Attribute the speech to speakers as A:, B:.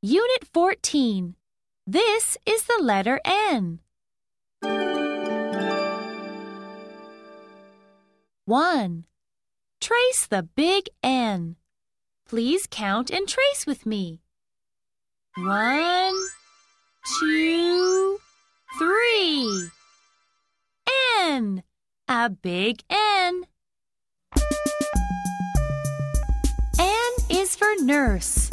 A: Unit 14. This is the letter N. 1. Trace the big N. Please count and trace with me. One, two, three. N. A big N. N is for nurse.